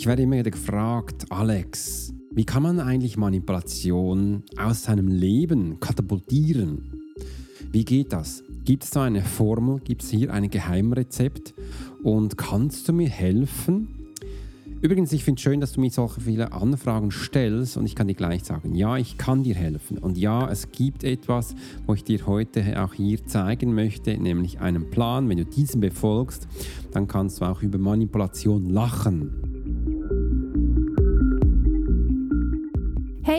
Ich werde immer wieder gefragt, Alex, wie kann man eigentlich Manipulation aus seinem Leben katapultieren? Wie geht das? Gibt es da eine Formel? Gibt es hier ein Geheimrezept? Und kannst du mir helfen? Übrigens, ich finde es schön, dass du mir solche viele Anfragen stellst und ich kann dir gleich sagen, ja, ich kann dir helfen. Und ja, es gibt etwas, wo ich dir heute auch hier zeigen möchte, nämlich einen Plan. Wenn du diesen befolgst, dann kannst du auch über Manipulation lachen.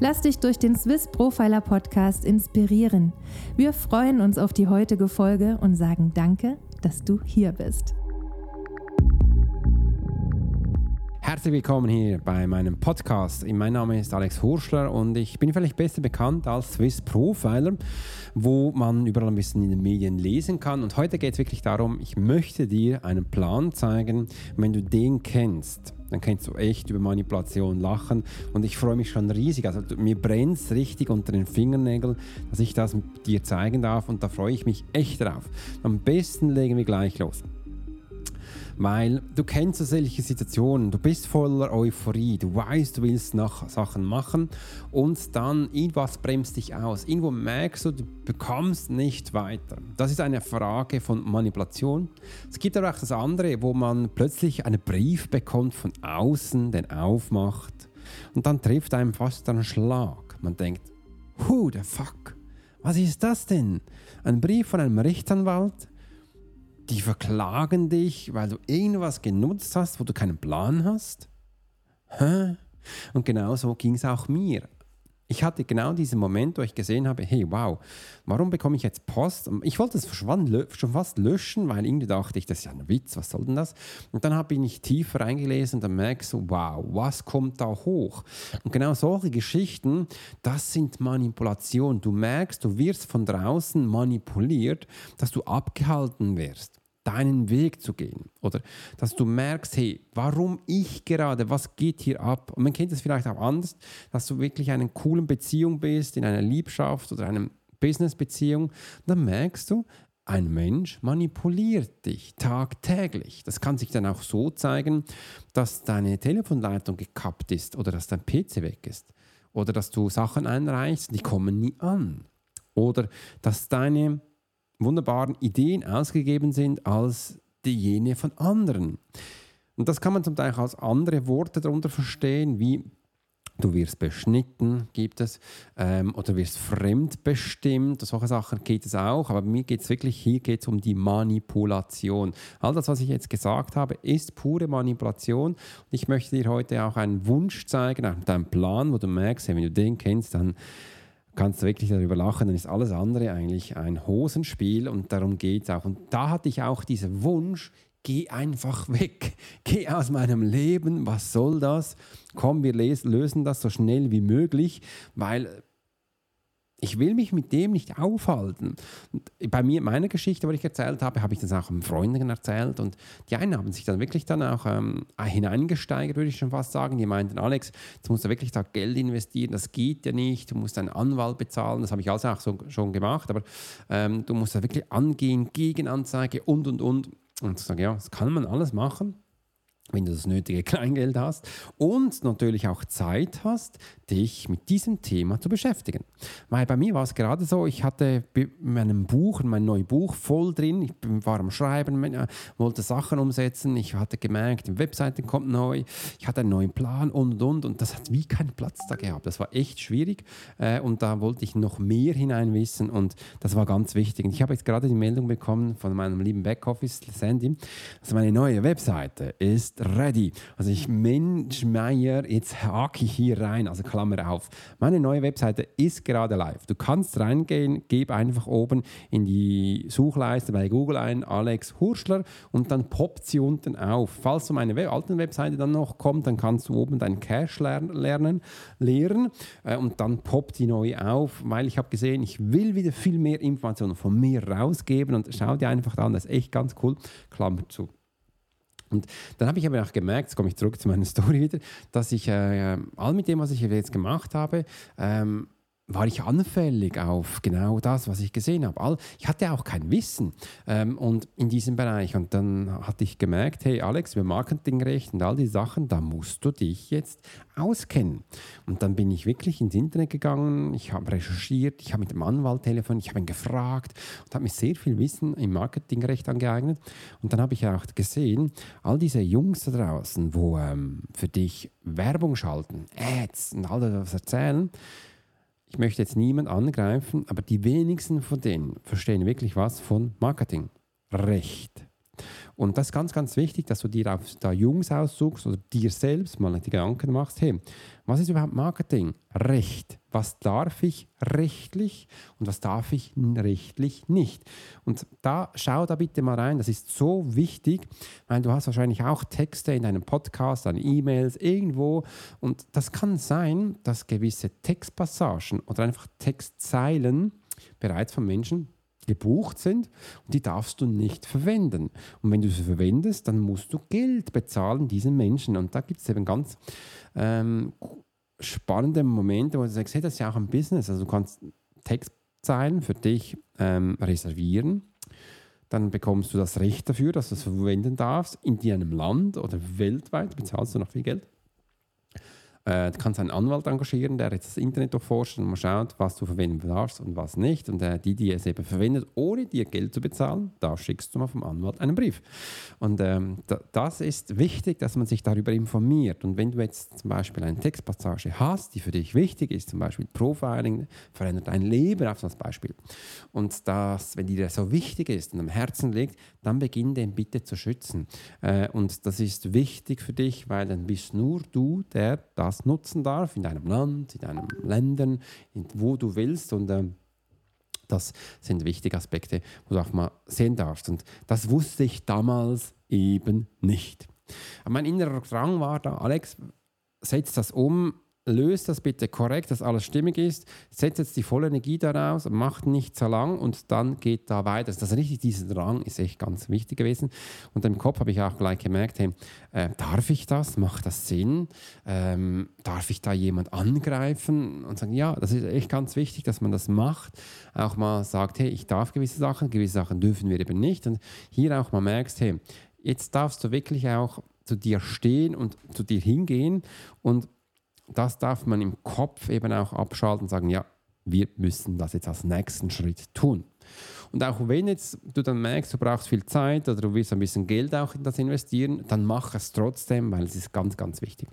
Lass dich durch den Swiss Profiler Podcast inspirieren. Wir freuen uns auf die heutige Folge und sagen Danke, dass du hier bist. Herzlich willkommen hier bei meinem Podcast. Mein Name ist Alex Hurschler und ich bin vielleicht besser bekannt als Swiss Profiler, wo man überall ein bisschen in den Medien lesen kann. Und heute geht es wirklich darum, ich möchte dir einen Plan zeigen. Wenn du den kennst, dann kannst du echt über Manipulation lachen. Und ich freue mich schon riesig. Also mir brennt es richtig unter den Fingernägeln, dass ich das dir zeigen darf. Und da freue ich mich echt drauf. Am besten legen wir gleich los. Weil du kennst solche Situationen, du bist voller Euphorie, du weißt, du willst nach Sachen machen und dann irgendwas bremst dich aus. Irgendwo merkst du, du bekommst nicht weiter. Das ist eine Frage von Manipulation. Es gibt aber auch das andere, wo man plötzlich einen Brief bekommt von außen, den aufmacht und dann trifft einem fast ein Schlag. Man denkt, who the fuck? Was ist das denn? Ein Brief von einem Rechtsanwalt? Die verklagen dich, weil du irgendwas genutzt hast, wo du keinen Plan hast? Hä? Und genau so ging es auch mir. Ich hatte genau diesen Moment, wo ich gesehen habe, hey, wow, warum bekomme ich jetzt Post? Ich wollte es schon fast löschen, weil irgendwie dachte ich, das ist ja ein Witz, was soll denn das? Und dann habe ich tiefer reingelesen und dann merkst du, wow, was kommt da hoch? Und genau solche Geschichten, das sind Manipulationen. Du merkst, du wirst von draußen manipuliert, dass du abgehalten wirst deinen Weg zu gehen. Oder dass du merkst, hey, warum ich gerade, was geht hier ab? Und man kennt es vielleicht auch anders, dass du wirklich in einer coolen Beziehung bist, in einer Liebschaft oder einer Business-Beziehung. Dann merkst du, ein Mensch manipuliert dich tagtäglich. Das kann sich dann auch so zeigen, dass deine Telefonleitung gekappt ist oder dass dein PC weg ist oder dass du Sachen einreichst, die kommen nie an oder dass deine wunderbaren Ideen ausgegeben sind als die jene von anderen. Und das kann man zum Teil auch als andere Worte darunter verstehen, wie du wirst beschnitten, gibt es, ähm, oder wirst fremdbestimmt, solche Sachen geht es auch, aber mir geht es wirklich, hier geht es um die Manipulation. All das, was ich jetzt gesagt habe, ist pure Manipulation und ich möchte dir heute auch einen Wunsch zeigen, einen Plan, wo du merkst, wenn du den kennst, dann kannst du wirklich darüber lachen, dann ist alles andere eigentlich ein Hosenspiel und darum geht es auch. Und da hatte ich auch diesen Wunsch, geh einfach weg, geh aus meinem Leben, was soll das? Komm, wir lösen das so schnell wie möglich, weil ich will mich mit dem nicht aufhalten. Und bei mir, meiner Geschichte, die ich erzählt habe, habe ich das auch Freundinnen erzählt und die einen haben sich dann wirklich dann auch ähm, hineingesteigert, würde ich schon fast sagen. Die meinten, Alex, jetzt musst du wirklich da Geld investieren, das geht ja nicht, du musst einen Anwalt bezahlen, das habe ich also auch so, schon gemacht, aber ähm, du musst da wirklich angehen, Gegenanzeige und und und. Und ich sage, ja, das kann man alles machen. Wenn du das nötige Kleingeld hast und natürlich auch Zeit hast, dich mit diesem Thema zu beschäftigen. Weil bei mir war es gerade so, ich hatte in meinem Buch, in meinem neuen Buch voll drin, ich war am Schreiben, äh, wollte Sachen umsetzen, ich hatte gemerkt, die Webseite kommt neu, ich hatte einen neuen Plan und und und und das hat wie keinen Platz da gehabt. Das war echt schwierig äh, und da wollte ich noch mehr hineinwissen und das war ganz wichtig. Und ich habe jetzt gerade die Meldung bekommen von meinem lieben Backoffice, Sandy, dass meine neue Webseite ist ready. Also ich Mensch Meier, jetzt hake ich hier rein, also Klammer auf. Meine neue Webseite ist gerade live. Du kannst reingehen, gib einfach oben in die Suchleiste bei Google ein, Alex Hurschler und dann poppt sie unten auf. Falls du meine alten Webseite dann noch kommt, dann kannst du oben deinen Cache lernen, leeren äh, und dann poppt die neu auf, weil ich habe gesehen, ich will wieder viel mehr Informationen von mir rausgeben und schau dir einfach an, das ist echt ganz cool. Klammer zu. Und dann habe ich aber auch gemerkt, jetzt komme ich zurück zu meiner Story wieder, dass ich äh, all mit dem, was ich jetzt gemacht habe, ähm, war ich anfällig auf genau das, was ich gesehen habe. Ich hatte auch kein Wissen ähm, und in diesem Bereich. Und dann hatte ich gemerkt, hey Alex, über Marketingrecht und all die Sachen, da musst du dich jetzt auskennen. Und dann bin ich wirklich ins Internet gegangen, ich habe recherchiert, ich habe mit dem Anwalt telefoniert, ich habe ihn gefragt und habe mir sehr viel Wissen im Marketingrecht angeeignet. Und dann habe ich auch gesehen, all diese Jungs da draußen, wo ähm, für dich Werbung schalten, Ads und all das erzählen, ich möchte jetzt niemand angreifen, aber die wenigsten von denen verstehen wirklich was von Marketing. Recht. Und das ist ganz, ganz wichtig, dass du dir auf da Jungs aussuchst oder dir selbst mal die Gedanken machst, hey, was ist überhaupt Marketing? Recht. Was darf ich rechtlich und was darf ich rechtlich nicht? Und da schau da bitte mal rein, das ist so wichtig, weil du hast wahrscheinlich auch Texte in deinem Podcast, an E-Mails, irgendwo und das kann sein, dass gewisse Textpassagen oder einfach Textzeilen bereits von Menschen gebucht sind und die darfst du nicht verwenden. Und wenn du sie verwendest, dann musst du Geld bezahlen diesen Menschen. Und da gibt es eben ganz ähm, spannende Momente, wo du sagst, hey, das ist ja auch ein Business. Also du kannst Textzeilen für dich ähm, reservieren. Dann bekommst du das Recht dafür, dass du es verwenden darfst in deinem Land oder weltweit, bezahlst du noch viel Geld. Äh, du kannst einen Anwalt engagieren, der jetzt das Internet durchforscht und mal schaut, was du verwenden darfst und was nicht. Und äh, die, die es eben verwendet, ohne dir Geld zu bezahlen, da schickst du mal vom Anwalt einen Brief. Und ähm, da, das ist wichtig, dass man sich darüber informiert. Und wenn du jetzt zum Beispiel eine Textpassage hast, die für dich wichtig ist, zum Beispiel Profiling, verändert dein Leben auf das Beispiel. Und das, wenn dir so wichtig ist und am Herzen liegt, dann beginn den bitte zu schützen. Äh, und das ist wichtig für dich, weil dann bist nur du, der das das nutzen darf, in deinem Land, in deinen Ländern, wo du willst. Und ähm, das sind wichtige Aspekte, wo du auch mal sehen darfst. Und das wusste ich damals eben nicht. Mein innerer Drang war da, Alex, setz das um, löst das bitte korrekt, dass alles stimmig ist, setzt jetzt die volle Energie daraus, macht nicht so lang und dann geht da weiter. Also das richtig, dieser Drang ist echt ganz wichtig gewesen. Und im Kopf habe ich auch gleich gemerkt, hey, äh, darf ich das? Macht das Sinn? Ähm, darf ich da jemand angreifen und sagen, ja, das ist echt ganz wichtig, dass man das macht. Auch mal sagt, hey, ich darf gewisse Sachen, gewisse Sachen dürfen wir eben nicht. Und hier auch mal merkst, hey, jetzt darfst du wirklich auch zu dir stehen und zu dir hingehen und das darf man im Kopf eben auch abschalten und sagen, ja, wir müssen das jetzt als nächsten Schritt tun. Und auch wenn jetzt du dann merkst, du brauchst viel Zeit oder du willst ein bisschen Geld auch in das investieren, dann mach es trotzdem, weil es ist ganz, ganz wichtig.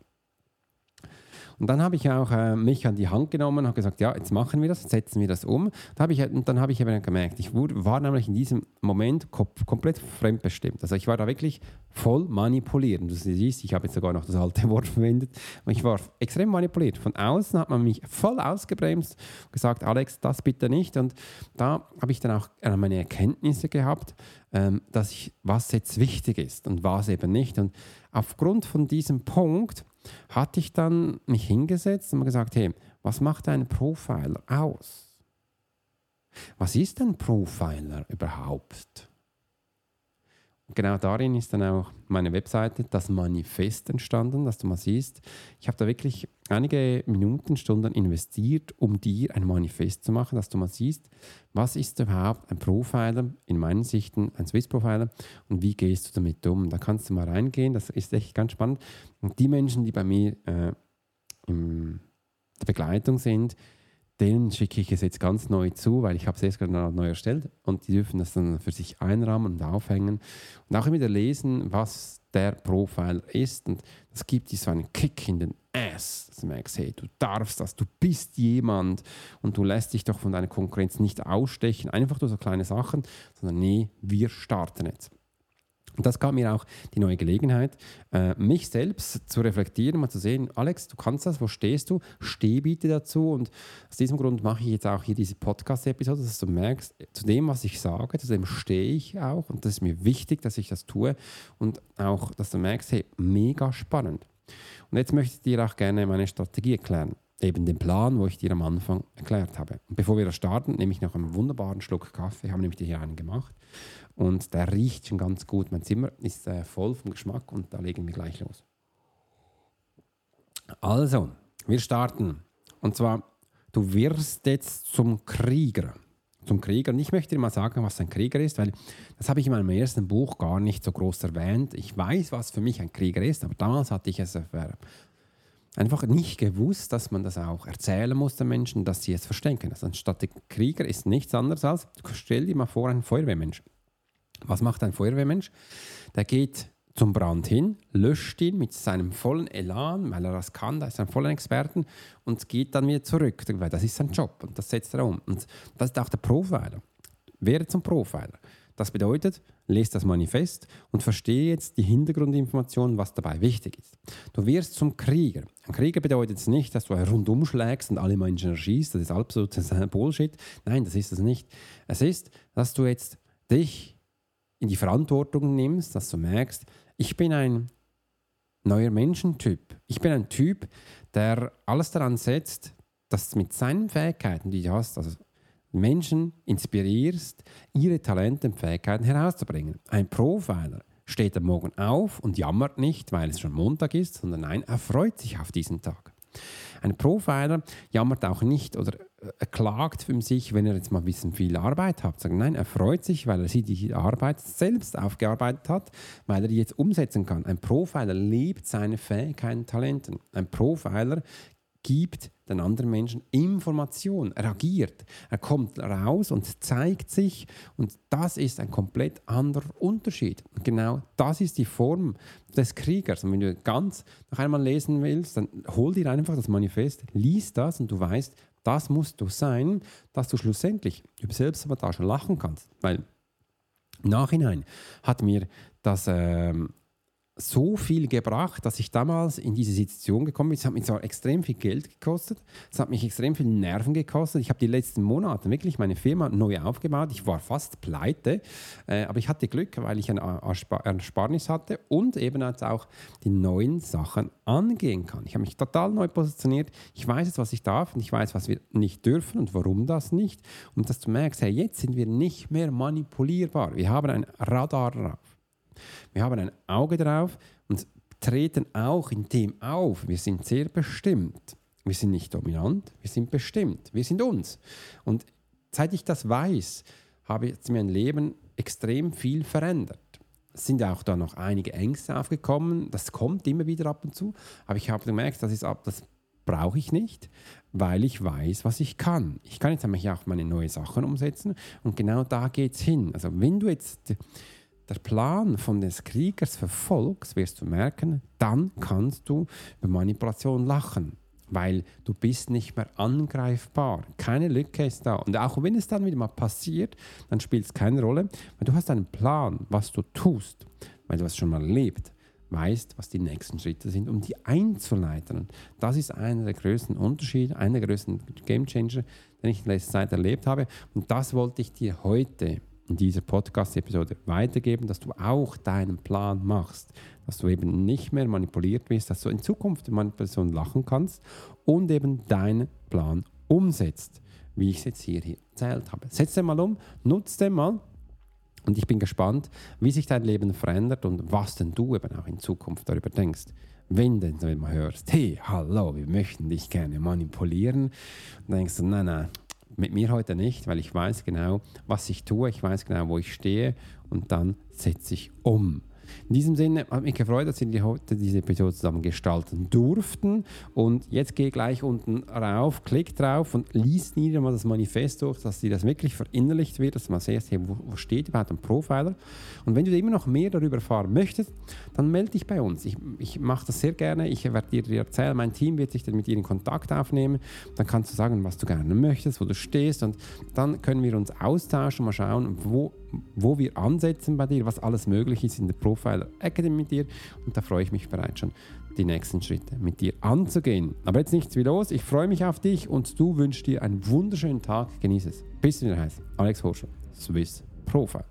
Und dann habe ich auch äh, mich an die Hand genommen und habe gesagt, ja, jetzt machen wir das, setzen wir das um. Da ich, und dann habe ich eben gemerkt, ich wurde, war nämlich in diesem Moment komplett fremdbestimmt. Also ich war da wirklich voll manipuliert. Du siehst, ich habe jetzt sogar noch das alte Wort verwendet. Ich war extrem manipuliert. Von außen hat man mich voll ausgebremst und gesagt, Alex, das bitte nicht. Und da habe ich dann auch äh, meine Erkenntnisse gehabt, ähm, dass ich, was jetzt wichtig ist und was eben nicht. Und aufgrund von diesem Punkt hatte ich dann mich hingesetzt und gesagt, hey, was macht ein Profiler aus? Was ist ein Profiler überhaupt? Und genau darin ist dann auch meine Webseite, das Manifest entstanden, dass du mal siehst. Ich habe da wirklich einige Minuten, Stunden investiert, um dir ein Manifest zu machen, dass du mal siehst, was ist überhaupt ein Profiler, in meinen Sichten ein Swiss-Profiler und wie gehst du damit um. Da kannst du mal reingehen, das ist echt ganz spannend. Und die Menschen, die bei mir äh, in der Begleitung sind, denen schicke ich es jetzt ganz neu zu, weil ich habe es erst gerade neu erstellt und die dürfen das dann für sich einrahmen und aufhängen und auch wieder lesen, was der Profiler ist und das gibt dir so einen Kick in den Ass, dass du merkst, hey, du darfst das, du bist jemand und du lässt dich doch von deiner Konkurrenz nicht ausstechen, einfach durch so kleine Sachen, sondern nee, wir starten jetzt. Und das gab mir auch die neue Gelegenheit, äh, mich selbst zu reflektieren, mal zu sehen, Alex, du kannst das, wo stehst du? Steh bitte dazu. Und aus diesem Grund mache ich jetzt auch hier diese Podcast-Episode, dass du merkst, zu dem, was ich sage, zu dem stehe ich auch. Und das ist mir wichtig, dass ich das tue. Und auch, dass du merkst, hey, mega spannend. Und jetzt möchte ich dir auch gerne meine Strategie erklären. Eben den Plan, wo ich dir am Anfang erklärt habe. Und bevor wir das starten, nehme ich noch einen wunderbaren Schluck Kaffee. Ich habe nämlich hier einen gemacht. Und der riecht schon ganz gut. Mein Zimmer ist äh, voll vom Geschmack und da legen wir gleich los. Also, wir starten. Und zwar, du wirst jetzt zum Krieger. Zum Krieger. Und ich möchte dir mal sagen, was ein Krieger ist, weil das habe ich in meinem ersten Buch gar nicht so groß erwähnt. Ich weiß, was für mich ein Krieger ist, aber damals hatte ich es einfach nicht gewusst, dass man das auch erzählen muss den Menschen, dass sie es verstehen können. Also anstatt der Krieger ist nichts anderes als, stell dir mal vor, ein Feuerwehrmensch. Was macht ein Feuerwehrmensch? Der geht zum Brand hin, löscht ihn mit seinem vollen Elan, weil er das kann, da ist er ein voller Experten und geht dann wieder zurück, weil das ist sein Job und das setzt er um. Und das ist auch der Profiler. Wäre zum Profiler. Das bedeutet, lese das Manifest und verstehe jetzt die Hintergrundinformationen, was dabei wichtig ist. Du wirst zum Krieger. Ein Krieger bedeutet nicht, dass du rundum schlägst und alle Menschen erschießt, das ist absolut Bullshit. Nein, das ist es nicht. Es ist, dass du jetzt dich in die Verantwortung nimmst, dass du merkst, ich bin ein neuer Menschentyp. Ich bin ein Typ, der alles daran setzt, dass mit seinen Fähigkeiten, die du hast, also Menschen inspirierst, ihre Talente und Fähigkeiten herauszubringen. Ein Profiler steht am Morgen auf und jammert nicht, weil es schon Montag ist, sondern nein, er freut sich auf diesen Tag. Ein Profiler jammert auch nicht oder er klagt für sich, wenn er jetzt mal ein bisschen viel Arbeit hat. Sagen, nein, er freut sich, weil er sie die Arbeit selbst aufgearbeitet hat, weil er die jetzt umsetzen kann. Ein Profiler liebt seine Fähigkeiten, Talenten. Ein Profiler gibt den anderen Menschen Information, er agiert, er kommt raus und zeigt sich und das ist ein komplett anderer Unterschied. Und genau das ist die Form des Kriegers. Und wenn du ganz noch einmal lesen willst, dann hol dir einfach das Manifest, lies das und du weißt, das musst du sein, dass du schlussendlich über Selbstsabotage lachen kannst. Weil im Nachhinein hat mir das ähm, so viel gebracht, dass ich damals in diese Situation gekommen bin. Es hat mich zwar extrem viel Geld gekostet, es hat mich extrem viel Nerven gekostet. Ich habe die letzten Monate wirklich meine Firma neu aufgebaut. Ich war fast pleite, äh, aber ich hatte Glück, weil ich ein Ersparnis hatte und eben jetzt auch die neuen Sachen angehen kann. Ich habe mich total neu positioniert. Ich weiß jetzt, was ich darf und ich weiß, was wir nicht dürfen und warum das nicht. Und dass du merkst, hey, jetzt sind wir nicht mehr manipulierbar. Wir haben ein Radar drauf. Wir haben ein Auge drauf und treten auch in dem auf. Wir sind sehr bestimmt. Wir sind nicht dominant, wir sind bestimmt. Wir sind uns. Und seit ich das weiß, habe jetzt mein Leben extrem viel verändert. Es sind auch da noch einige Ängste aufgekommen. Das kommt immer wieder ab und zu. Aber ich habe gemerkt, das, ist ab, das brauche ich nicht, weil ich weiß, was ich kann. Ich kann jetzt nämlich auch meine neuen Sachen umsetzen. Und genau da geht es hin. Also wenn du jetzt der Plan von des Kriegers verfolgst, wirst du merken, dann kannst du über Manipulation lachen, weil du bist nicht mehr angreifbar. Keine Lücke ist da. Und auch wenn es dann wieder mal passiert, dann spielt es keine Rolle, weil du hast einen Plan, was du tust, weil du es schon mal erlebt weißt, was die nächsten Schritte sind, um die einzuleiten. Das ist einer der größten Unterschiede, einer der größten Game Changer, den ich in letzter Zeit erlebt habe. Und das wollte ich dir heute in dieser Podcast-Episode weitergeben, dass du auch deinen Plan machst, dass du eben nicht mehr manipuliert wirst, dass du in Zukunft die Manipulation lachen kannst und eben deinen Plan umsetzt, wie ich es jetzt hier, erzählt habe. Setz den mal um, nutz den mal und ich bin gespannt, wie sich dein Leben verändert und was denn du eben auch in Zukunft darüber denkst, wenn du dann mal hörst, hey, hallo, wir möchten dich gerne manipulieren, dann denkst du, nein, nein, mit mir heute nicht, weil ich weiß genau, was ich tue, ich weiß genau, wo ich stehe und dann setze ich um. In diesem Sinne hat mich gefreut, dass wir heute diese Episode zusammen gestalten durften. Und jetzt geh gleich unten rauf, klick drauf und lies nieder mal das Manifest durch, dass dir das wirklich verinnerlicht wird, dass mal siehst, wo, wo steht überhaupt ein Profiler. Und wenn du immer noch mehr darüber erfahren möchtest, dann melde dich bei uns. Ich, ich mache das sehr gerne. Ich werde dir erzählen, mein Team wird sich dann mit dir in Kontakt aufnehmen. Dann kannst du sagen, was du gerne möchtest, wo du stehst. Und dann können wir uns austauschen, mal schauen, wo, wo wir ansetzen bei dir, was alles möglich ist in der Profiler Academy mit dir. Und da freue ich mich bereits schon, die nächsten Schritte mit dir anzugehen. Aber jetzt nichts wie los. Ich freue mich auf dich und du wünschst dir einen wunderschönen Tag. Genieße es. Bis wieder heißt Alex Horscher, Swiss Profile.